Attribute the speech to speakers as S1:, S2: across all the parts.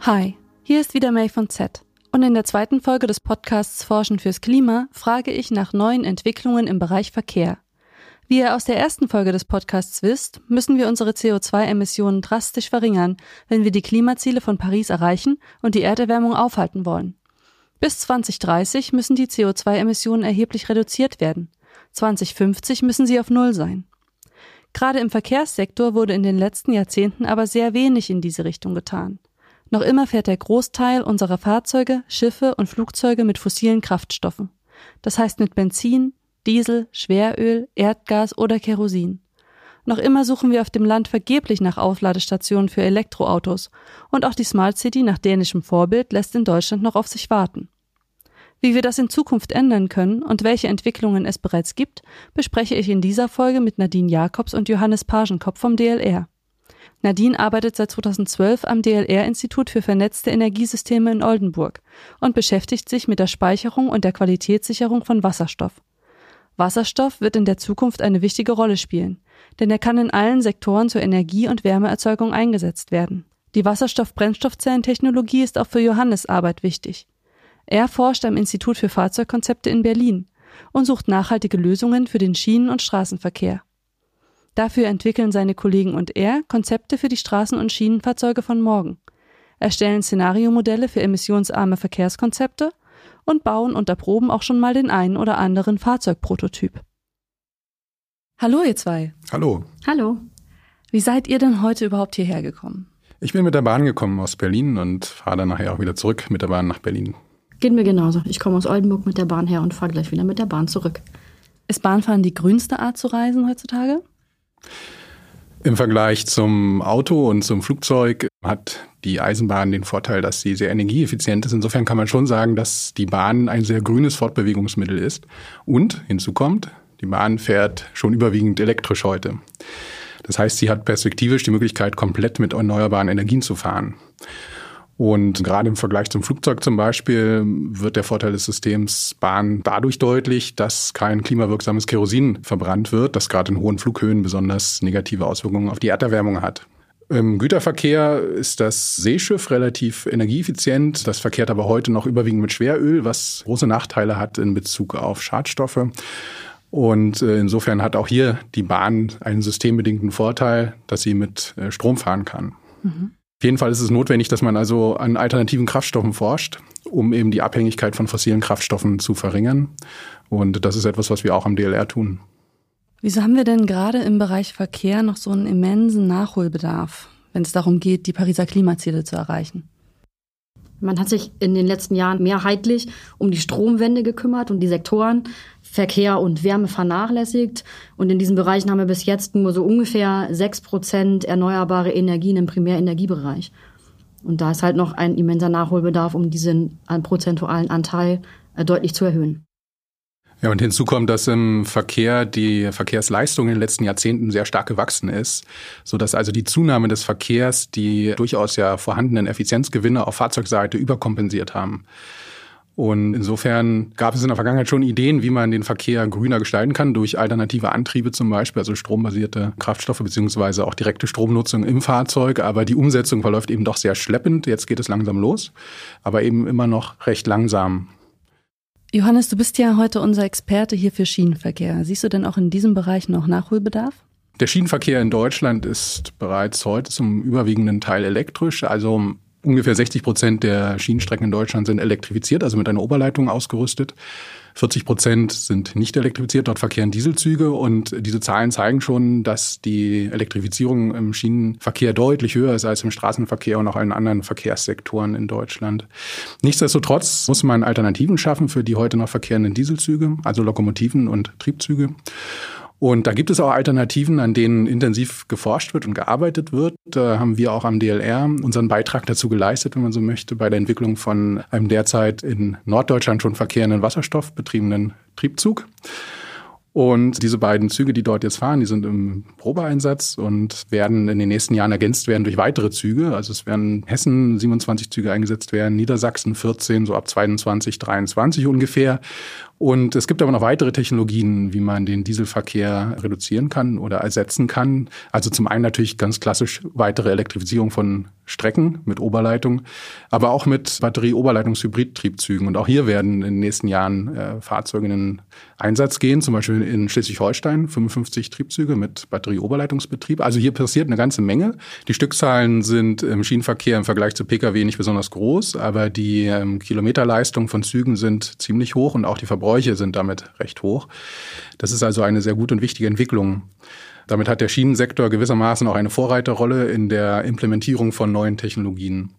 S1: Hi, hier ist wieder May von Z. Und in der zweiten Folge des Podcasts Forschen fürs Klima frage ich nach neuen Entwicklungen im Bereich Verkehr. Wie ihr aus der ersten Folge des Podcasts wisst, müssen wir unsere CO2-Emissionen drastisch verringern, wenn wir die Klimaziele von Paris erreichen und die Erderwärmung aufhalten wollen. Bis 2030 müssen die CO2-Emissionen erheblich reduziert werden. 2050 müssen sie auf Null sein. Gerade im Verkehrssektor wurde in den letzten Jahrzehnten aber sehr wenig in diese Richtung getan. Noch immer fährt der Großteil unserer Fahrzeuge, Schiffe und Flugzeuge mit fossilen Kraftstoffen. Das heißt mit Benzin, Diesel, Schweröl, Erdgas oder Kerosin. Noch immer suchen wir auf dem Land vergeblich nach Aufladestationen für Elektroautos und auch die Smart City nach dänischem Vorbild lässt in Deutschland noch auf sich warten. Wie wir das in Zukunft ändern können und welche Entwicklungen es bereits gibt, bespreche ich in dieser Folge mit Nadine Jakobs und Johannes Pagenkopf vom DLR. Nadine arbeitet seit 2012 am DLR-Institut für vernetzte Energiesysteme in Oldenburg und beschäftigt sich mit der Speicherung und der Qualitätssicherung von Wasserstoff. Wasserstoff wird in der Zukunft eine wichtige Rolle spielen, denn er kann in allen Sektoren zur Energie- und Wärmeerzeugung eingesetzt werden. Die Wasserstoff-Brennstoffzellentechnologie ist auch für Johannes Arbeit wichtig. Er forscht am Institut für Fahrzeugkonzepte in Berlin und sucht nachhaltige Lösungen für den Schienen- und Straßenverkehr. Dafür entwickeln seine Kollegen und er Konzepte für die Straßen- und Schienenfahrzeuge von morgen, erstellen Szenariomodelle für emissionsarme Verkehrskonzepte und bauen und erproben auch schon mal den einen oder anderen Fahrzeugprototyp. Hallo ihr zwei.
S2: Hallo.
S3: Hallo.
S1: Wie seid ihr denn heute überhaupt hierher gekommen?
S2: Ich bin mit der Bahn gekommen aus Berlin und fahre dann nachher auch wieder zurück mit der Bahn nach Berlin.
S3: Geht mir genauso. Ich komme aus Oldenburg mit der Bahn her und fahre gleich wieder mit der Bahn zurück.
S1: Ist Bahnfahren die grünste Art zu reisen heutzutage?
S2: Im Vergleich zum Auto und zum Flugzeug hat die Eisenbahn den Vorteil, dass sie sehr energieeffizient ist. Insofern kann man schon sagen, dass die Bahn ein sehr grünes Fortbewegungsmittel ist. Und hinzu kommt, die Bahn fährt schon überwiegend elektrisch heute. Das heißt, sie hat perspektivisch die Möglichkeit, komplett mit erneuerbaren Energien zu fahren. Und gerade im Vergleich zum Flugzeug zum Beispiel wird der Vorteil des Systems Bahn dadurch deutlich, dass kein klimawirksames Kerosin verbrannt wird, das gerade in hohen Flughöhen besonders negative Auswirkungen auf die Erderwärmung hat. Im Güterverkehr ist das Seeschiff relativ energieeffizient. Das verkehrt aber heute noch überwiegend mit Schweröl, was große Nachteile hat in Bezug auf Schadstoffe. Und äh, insofern hat auch hier die Bahn einen systembedingten Vorteil, dass sie mit äh, Strom fahren kann. Mhm. Auf jeden Fall ist es notwendig, dass man also an alternativen Kraftstoffen forscht, um eben die Abhängigkeit von fossilen Kraftstoffen zu verringern. Und das ist etwas, was wir auch am DLR tun.
S1: Wieso haben wir denn gerade im Bereich Verkehr noch so einen immensen Nachholbedarf, wenn es darum geht, die Pariser Klimaziele zu erreichen?
S3: Man hat sich in den letzten Jahren mehrheitlich um die Stromwende gekümmert und die Sektoren Verkehr und Wärme vernachlässigt. Und in diesen Bereichen haben wir bis jetzt nur so ungefähr sechs Prozent erneuerbare Energien im Primärenergiebereich. Und da ist halt noch ein immenser Nachholbedarf, um diesen prozentualen Anteil äh, deutlich zu erhöhen.
S2: Ja, und hinzu kommt, dass im Verkehr die Verkehrsleistung in den letzten Jahrzehnten sehr stark gewachsen ist, so dass also die Zunahme des Verkehrs die durchaus ja vorhandenen Effizienzgewinne auf Fahrzeugseite überkompensiert haben. Und insofern gab es in der Vergangenheit schon Ideen, wie man den Verkehr grüner gestalten kann, durch alternative Antriebe zum Beispiel, also strombasierte Kraftstoffe beziehungsweise auch direkte Stromnutzung im Fahrzeug. Aber die Umsetzung verläuft eben doch sehr schleppend. Jetzt geht es langsam los, aber eben immer noch recht langsam.
S1: Johannes, du bist ja heute unser Experte hier für Schienenverkehr. Siehst du denn auch in diesem Bereich noch Nachholbedarf?
S2: Der Schienenverkehr in Deutschland ist bereits heute zum überwiegenden Teil elektrisch. Also ungefähr 60 Prozent der Schienenstrecken in Deutschland sind elektrifiziert, also mit einer Oberleitung ausgerüstet. 40 Prozent sind nicht elektrifiziert, dort verkehren Dieselzüge und diese Zahlen zeigen schon, dass die Elektrifizierung im Schienenverkehr deutlich höher ist als im Straßenverkehr und auch in anderen Verkehrssektoren in Deutschland. Nichtsdestotrotz muss man Alternativen schaffen für die heute noch verkehrenden Dieselzüge, also Lokomotiven und Triebzüge. Und da gibt es auch Alternativen, an denen intensiv geforscht wird und gearbeitet wird. Da haben wir auch am DLR unseren Beitrag dazu geleistet, wenn man so möchte, bei der Entwicklung von einem derzeit in Norddeutschland schon verkehrenden wasserstoffbetriebenen Triebzug. Und diese beiden Züge, die dort jetzt fahren, die sind im Probeeinsatz und werden in den nächsten Jahren ergänzt werden durch weitere Züge. Also es werden Hessen 27 Züge eingesetzt werden, Niedersachsen 14, so ab 22, 23 ungefähr. Und es gibt aber noch weitere Technologien, wie man den Dieselverkehr reduzieren kann oder ersetzen kann. Also zum einen natürlich ganz klassisch weitere Elektrifizierung von Strecken mit Oberleitung, aber auch mit Batterie-Oberleitungshybrid-Triebzügen. Und auch hier werden in den nächsten Jahren äh, Fahrzeuge in den Einsatz gehen, zum Beispiel in Schleswig-Holstein 55 Triebzüge mit Batterie-Oberleitungsbetrieb. Also hier passiert eine ganze Menge. Die Stückzahlen sind im Schienenverkehr im Vergleich zu Pkw nicht besonders groß, aber die ähm, Kilometerleistung von Zügen sind ziemlich hoch und auch die Verbräuche sind damit recht hoch. Das ist also eine sehr gute und wichtige Entwicklung. Damit hat der Schienensektor gewissermaßen auch eine Vorreiterrolle in der Implementierung von neuen Technologien.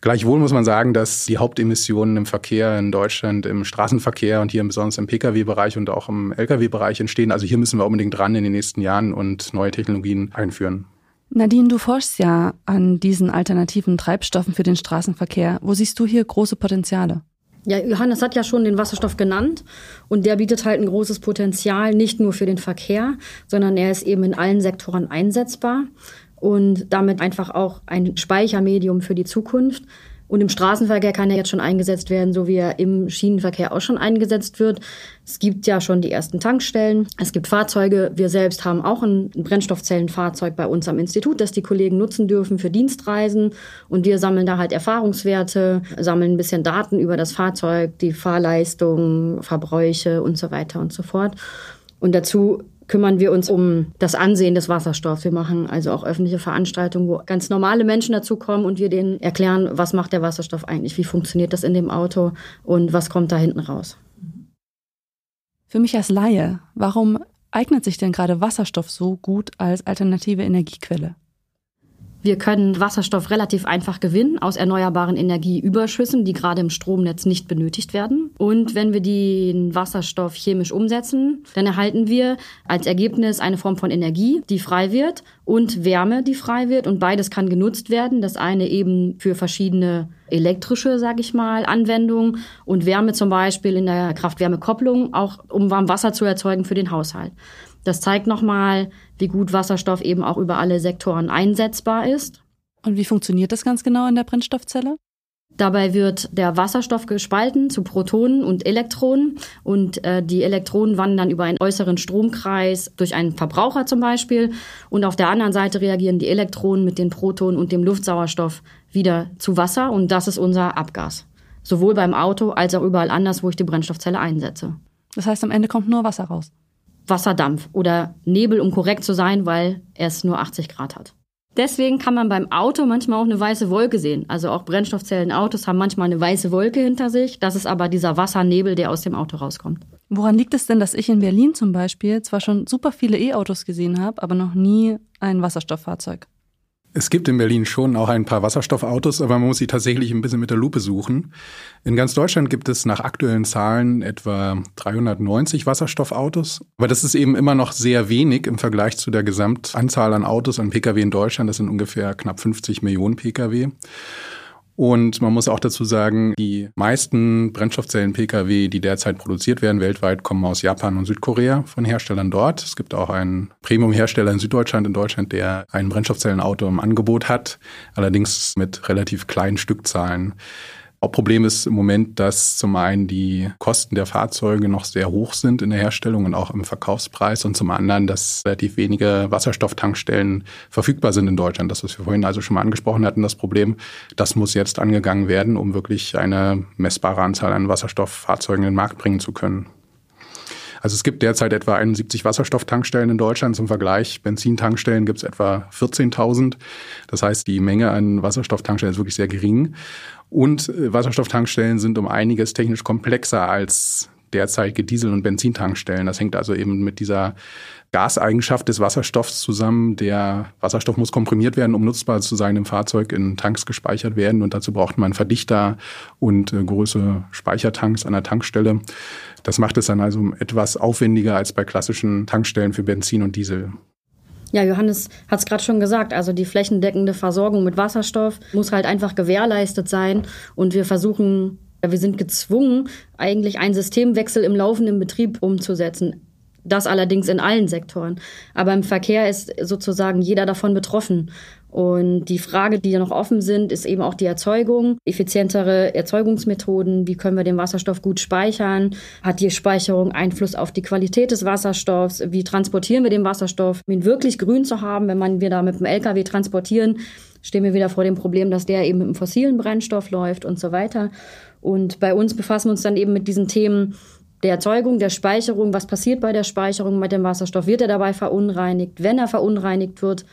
S2: Gleichwohl muss man sagen, dass die Hauptemissionen im Verkehr in Deutschland, im Straßenverkehr und hier besonders im Pkw-Bereich und auch im Lkw-Bereich entstehen. Also hier müssen wir unbedingt dran in den nächsten Jahren und neue Technologien einführen.
S1: Nadine, du forschst ja an diesen alternativen Treibstoffen für den Straßenverkehr. Wo siehst du hier große Potenziale?
S3: Ja, Johannes hat ja schon den Wasserstoff genannt und der bietet halt ein großes Potenzial, nicht nur für den Verkehr, sondern er ist eben in allen Sektoren einsetzbar und damit einfach auch ein Speichermedium für die Zukunft. Und im Straßenverkehr kann er jetzt schon eingesetzt werden, so wie er im Schienenverkehr auch schon eingesetzt wird. Es gibt ja schon die ersten Tankstellen. Es gibt Fahrzeuge. Wir selbst haben auch ein Brennstoffzellenfahrzeug bei uns am Institut, das die Kollegen nutzen dürfen für Dienstreisen. Und wir sammeln da halt Erfahrungswerte, sammeln ein bisschen Daten über das Fahrzeug, die Fahrleistung, Verbräuche und so weiter und so fort. Und dazu kümmern wir uns um das Ansehen des Wasserstoffs. Wir machen also auch öffentliche Veranstaltungen, wo ganz normale Menschen dazukommen und wir denen erklären, was macht der Wasserstoff eigentlich, wie funktioniert das in dem Auto und was kommt da hinten raus.
S1: Für mich als Laie, warum eignet sich denn gerade Wasserstoff so gut als alternative Energiequelle?
S3: Wir können Wasserstoff relativ einfach gewinnen aus erneuerbaren Energieüberschüssen, die gerade im Stromnetz nicht benötigt werden. Und wenn wir den Wasserstoff chemisch umsetzen, dann erhalten wir als Ergebnis eine Form von Energie, die frei wird und Wärme, die frei wird. Und beides kann genutzt werden. Das eine eben für verschiedene elektrische, sage ich mal, Anwendungen und Wärme zum Beispiel in der Kraft-Wärme-Kopplung, auch um warm Wasser zu erzeugen für den Haushalt. Das zeigt nochmal, wie gut Wasserstoff eben auch über alle Sektoren einsetzbar ist.
S1: Und wie funktioniert das ganz genau in der Brennstoffzelle?
S3: Dabei wird der Wasserstoff gespalten zu Protonen und Elektronen und äh, die Elektronen wandern über einen äußeren Stromkreis durch einen Verbraucher zum Beispiel und auf der anderen Seite reagieren die Elektronen mit den Protonen und dem Luftsauerstoff wieder zu Wasser und das ist unser Abgas. Sowohl beim Auto als auch überall anders, wo ich die Brennstoffzelle einsetze.
S1: Das heißt, am Ende kommt nur Wasser raus.
S3: Wasserdampf oder Nebel, um korrekt zu sein, weil es nur 80 Grad hat. Deswegen kann man beim Auto manchmal auch eine weiße Wolke sehen. Also auch Brennstoffzellenautos haben manchmal eine weiße Wolke hinter sich. Das ist aber dieser Wassernebel, der aus dem Auto rauskommt.
S1: Woran liegt es denn, dass ich in Berlin zum Beispiel zwar schon super viele E-Autos gesehen habe, aber noch nie ein Wasserstofffahrzeug?
S2: Es gibt in Berlin schon auch ein paar Wasserstoffautos, aber man muss sie tatsächlich ein bisschen mit der Lupe suchen. In ganz Deutschland gibt es nach aktuellen Zahlen etwa 390 Wasserstoffautos. Aber das ist eben immer noch sehr wenig im Vergleich zu der Gesamtanzahl an Autos an Pkw in Deutschland. Das sind ungefähr knapp 50 Millionen Pkw. Und man muss auch dazu sagen, die meisten Brennstoffzellen-Pkw, die derzeit produziert werden weltweit, kommen aus Japan und Südkorea von Herstellern dort. Es gibt auch einen Premium-Hersteller in Süddeutschland, in Deutschland, der ein Brennstoffzellenauto im Angebot hat, allerdings mit relativ kleinen Stückzahlen. Hauptproblem ist im Moment, dass zum einen die Kosten der Fahrzeuge noch sehr hoch sind in der Herstellung und auch im Verkaufspreis und zum anderen, dass relativ wenige Wasserstofftankstellen verfügbar sind in Deutschland. Das, was wir vorhin also schon mal angesprochen hatten, das Problem, das muss jetzt angegangen werden, um wirklich eine messbare Anzahl an Wasserstofffahrzeugen in den Markt bringen zu können. Also es gibt derzeit etwa 71 Wasserstofftankstellen in Deutschland. Zum Vergleich, Benzintankstellen gibt es etwa 14.000. Das heißt, die Menge an Wasserstofftankstellen ist wirklich sehr gering. Und äh, Wasserstofftankstellen sind um einiges technisch komplexer als derzeitige Diesel- und Benzintankstellen. Das hängt also eben mit dieser Gaseigenschaft des Wasserstoffs zusammen. Der Wasserstoff muss komprimiert werden, um nutzbar zu sein im Fahrzeug, in Tanks gespeichert werden. Und dazu braucht man Verdichter und äh, größere Speichertanks an der Tankstelle. Das macht es dann also etwas aufwendiger als bei klassischen Tankstellen für Benzin und Diesel.
S3: Ja, Johannes hat es gerade schon gesagt, also die flächendeckende Versorgung mit Wasserstoff muss halt einfach gewährleistet sein und wir versuchen, wir sind gezwungen, eigentlich einen Systemwechsel im laufenden Betrieb umzusetzen. Das allerdings in allen Sektoren. Aber im Verkehr ist sozusagen jeder davon betroffen. Und die Frage, die noch offen sind, ist eben auch die Erzeugung, effizientere Erzeugungsmethoden. Wie können wir den Wasserstoff gut speichern? Hat die Speicherung Einfluss auf die Qualität des Wasserstoffs? Wie transportieren wir den Wasserstoff, um ihn wirklich grün zu haben? Wenn man wir da mit dem LKW transportieren, stehen wir wieder vor dem Problem, dass der eben mit einem fossilen Brennstoff läuft und so weiter. Und bei uns befassen wir uns dann eben mit diesen Themen, der Erzeugung, der Speicherung, was passiert bei der Speicherung mit dem Wasserstoff? Wird er dabei verunreinigt? Wenn er verunreinigt wird,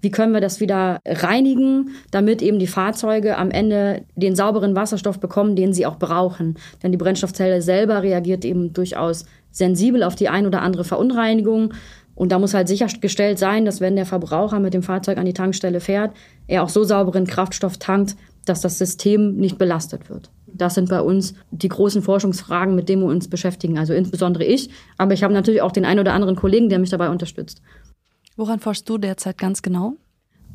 S3: wie können wir das wieder reinigen, damit eben die Fahrzeuge am Ende den sauberen Wasserstoff bekommen, den sie auch brauchen? Denn die Brennstoffzelle selber reagiert eben durchaus sensibel auf die ein oder andere Verunreinigung. Und da muss halt sichergestellt sein, dass wenn der Verbraucher mit dem Fahrzeug an die Tankstelle fährt, er auch so sauberen Kraftstoff tankt, dass das System nicht belastet wird. Das sind bei uns die großen Forschungsfragen, mit denen wir uns beschäftigen. Also insbesondere ich, aber ich habe natürlich auch den einen oder anderen Kollegen, der mich dabei unterstützt.
S1: Woran forschst du derzeit ganz genau?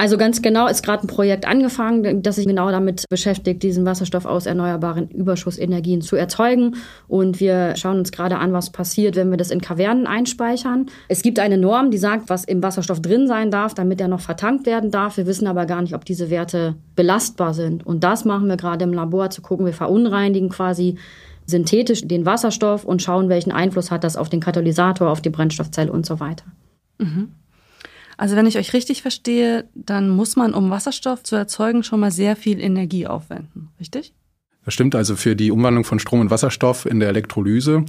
S3: Also ganz genau ist gerade ein Projekt angefangen, das sich genau damit beschäftigt, diesen Wasserstoff aus erneuerbaren Überschussenergien zu erzeugen. Und wir schauen uns gerade an, was passiert, wenn wir das in Kavernen einspeichern. Es gibt eine Norm, die sagt, was im Wasserstoff drin sein darf, damit er noch vertankt werden darf. Wir wissen aber gar nicht, ob diese Werte belastbar sind. Und das machen wir gerade im Labor, zu gucken, wir verunreinigen quasi synthetisch den Wasserstoff und schauen, welchen Einfluss hat das auf den Katalysator, auf die Brennstoffzelle und so weiter.
S1: Mhm. Also wenn ich euch richtig verstehe, dann muss man, um Wasserstoff zu erzeugen, schon mal sehr viel Energie aufwenden, richtig?
S2: Das stimmt. Also für die Umwandlung von Strom in Wasserstoff in der Elektrolyse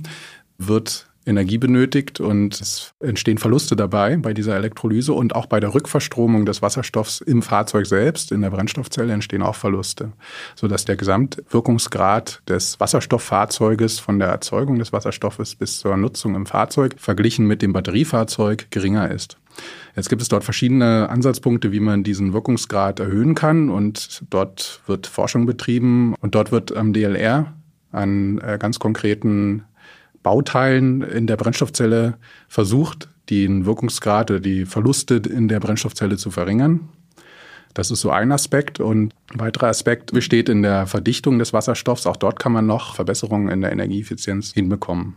S2: wird Energie benötigt und es entstehen Verluste dabei bei dieser Elektrolyse und auch bei der Rückverstromung des Wasserstoffs im Fahrzeug selbst, in der Brennstoffzelle entstehen auch Verluste, sodass der Gesamtwirkungsgrad des Wasserstofffahrzeuges von der Erzeugung des Wasserstoffes bis zur Nutzung im Fahrzeug verglichen mit dem Batteriefahrzeug geringer ist. Jetzt gibt es dort verschiedene Ansatzpunkte, wie man diesen Wirkungsgrad erhöhen kann. Und dort wird Forschung betrieben. Und dort wird am DLR an äh, ganz konkreten Bauteilen in der Brennstoffzelle versucht, den Wirkungsgrad oder die Verluste in der Brennstoffzelle zu verringern. Das ist so ein Aspekt. Und ein weiterer Aspekt besteht in der Verdichtung des Wasserstoffs. Auch dort kann man noch Verbesserungen in der Energieeffizienz hinbekommen.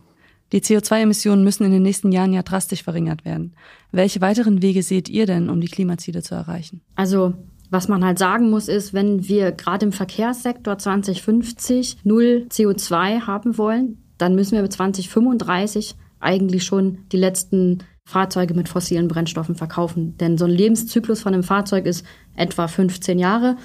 S1: Die CO2-Emissionen müssen in den nächsten Jahren ja drastisch verringert werden. Welche weiteren Wege seht ihr denn, um die Klimaziele zu erreichen?
S3: Also was man halt sagen muss, ist, wenn wir gerade im Verkehrssektor 2050 null CO2 haben wollen, dann müssen wir bis 2035 eigentlich schon die letzten Fahrzeuge mit fossilen Brennstoffen verkaufen. Denn so ein Lebenszyklus von einem Fahrzeug ist etwa 15 Jahre.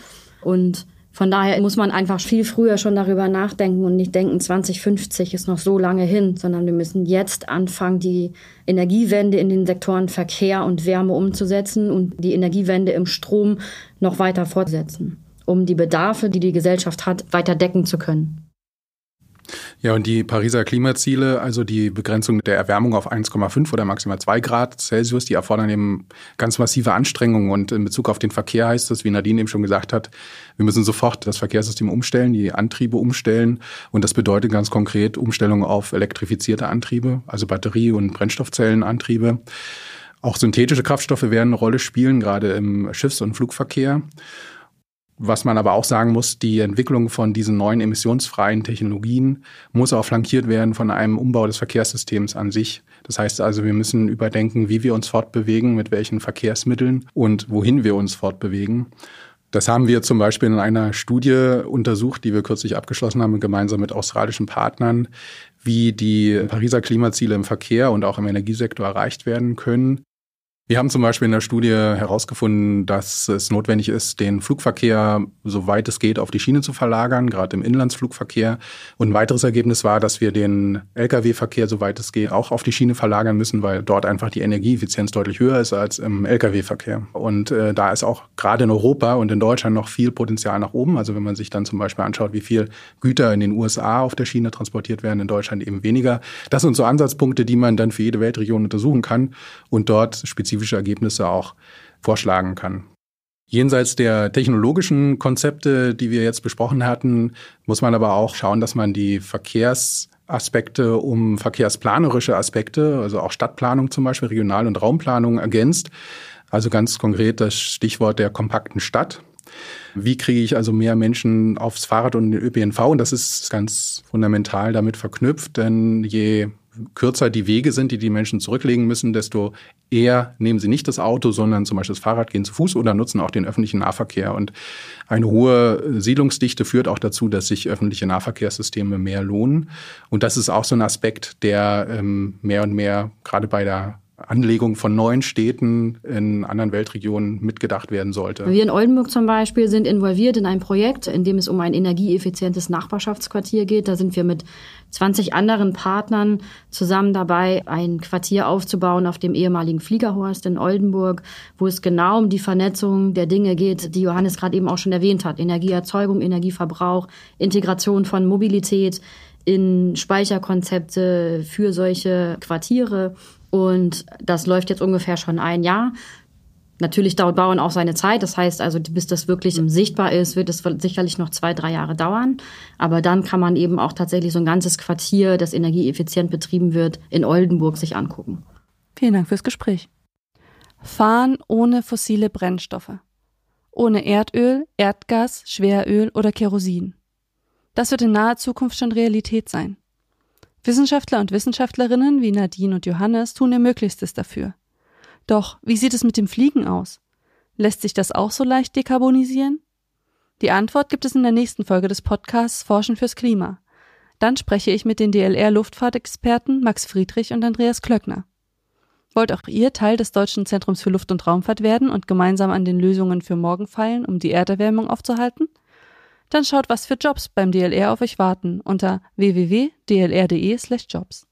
S3: Und von daher muss man einfach viel früher schon darüber nachdenken und nicht denken, 2050 ist noch so lange hin, sondern wir müssen jetzt anfangen, die Energiewende in den Sektoren Verkehr und Wärme umzusetzen und die Energiewende im Strom noch weiter fortsetzen, um die Bedarfe, die die Gesellschaft hat, weiter decken zu können.
S2: Ja, und die Pariser Klimaziele, also die Begrenzung der Erwärmung auf 1,5 oder maximal 2 Grad Celsius, die erfordern eben ganz massive Anstrengungen. Und in Bezug auf den Verkehr heißt es, wie Nadine eben schon gesagt hat, wir müssen sofort das Verkehrssystem umstellen, die Antriebe umstellen. Und das bedeutet ganz konkret Umstellung auf elektrifizierte Antriebe, also Batterie- und Brennstoffzellenantriebe. Auch synthetische Kraftstoffe werden eine Rolle spielen, gerade im Schiffs- und Flugverkehr. Was man aber auch sagen muss, die Entwicklung von diesen neuen emissionsfreien Technologien muss auch flankiert werden von einem Umbau des Verkehrssystems an sich. Das heißt also, wir müssen überdenken, wie wir uns fortbewegen, mit welchen Verkehrsmitteln und wohin wir uns fortbewegen. Das haben wir zum Beispiel in einer Studie untersucht, die wir kürzlich abgeschlossen haben, gemeinsam mit australischen Partnern, wie die Pariser Klimaziele im Verkehr und auch im Energiesektor erreicht werden können. Wir haben zum Beispiel in der Studie herausgefunden, dass es notwendig ist, den Flugverkehr, soweit es geht, auf die Schiene zu verlagern, gerade im Inlandsflugverkehr. Und ein weiteres Ergebnis war, dass wir den Lkw-Verkehr, soweit es geht, auch auf die Schiene verlagern müssen, weil dort einfach die Energieeffizienz deutlich höher ist als im Lkw-Verkehr. Und äh, da ist auch gerade in Europa und in Deutschland noch viel Potenzial nach oben. Also wenn man sich dann zum Beispiel anschaut, wie viel Güter in den USA auf der Schiene transportiert werden, in Deutschland eben weniger. Das sind so Ansatzpunkte, die man dann für jede Weltregion untersuchen kann und dort spezifisch spezifische Ergebnisse auch vorschlagen kann. Jenseits der technologischen Konzepte, die wir jetzt besprochen hatten, muss man aber auch schauen, dass man die Verkehrsaspekte um verkehrsplanerische Aspekte, also auch Stadtplanung zum Beispiel, Regional- und Raumplanung ergänzt. Also ganz konkret das Stichwort der kompakten Stadt. Wie kriege ich also mehr Menschen aufs Fahrrad und den ÖPNV? Und das ist ganz fundamental damit verknüpft, denn je kürzer die Wege sind, die die Menschen zurücklegen müssen, desto eher nehmen sie nicht das Auto, sondern zum Beispiel das Fahrrad, gehen zu Fuß oder nutzen auch den öffentlichen Nahverkehr. Und eine hohe Siedlungsdichte führt auch dazu, dass sich öffentliche Nahverkehrssysteme mehr lohnen. Und das ist auch so ein Aspekt, der ähm, mehr und mehr gerade bei der Anlegung von neuen Städten in anderen Weltregionen mitgedacht werden sollte.
S3: Wir in Oldenburg zum Beispiel sind involviert in ein Projekt, in dem es um ein energieeffizientes Nachbarschaftsquartier geht. Da sind wir mit 20 anderen Partnern zusammen dabei, ein Quartier aufzubauen auf dem ehemaligen Fliegerhorst in Oldenburg, wo es genau um die Vernetzung der Dinge geht, die Johannes gerade eben auch schon erwähnt hat. Energieerzeugung, Energieverbrauch, Integration von Mobilität in Speicherkonzepte für solche Quartiere und das läuft jetzt ungefähr schon ein Jahr. Natürlich dauert Bauen auch seine Zeit. Das heißt also, bis das wirklich sichtbar ist, wird es sicherlich noch zwei, drei Jahre dauern. Aber dann kann man eben auch tatsächlich so ein ganzes Quartier, das energieeffizient betrieben wird, in Oldenburg sich angucken.
S1: Vielen Dank fürs Gespräch. Fahren ohne fossile Brennstoffe. Ohne Erdöl, Erdgas, Schweröl oder Kerosin. Das wird in naher Zukunft schon Realität sein. Wissenschaftler und Wissenschaftlerinnen wie Nadine und Johannes tun ihr Möglichstes dafür. Doch wie sieht es mit dem Fliegen aus? Lässt sich das auch so leicht dekarbonisieren? Die Antwort gibt es in der nächsten Folge des Podcasts Forschen fürs Klima. Dann spreche ich mit den DLR-Luftfahrtexperten Max Friedrich und Andreas Klöckner. Wollt auch ihr Teil des Deutschen Zentrums für Luft- und Raumfahrt werden und gemeinsam an den Lösungen für morgen feilen, um die Erderwärmung aufzuhalten? Dann schaut, was für Jobs beim DLR auf euch warten unter www.dlr.de/jobs.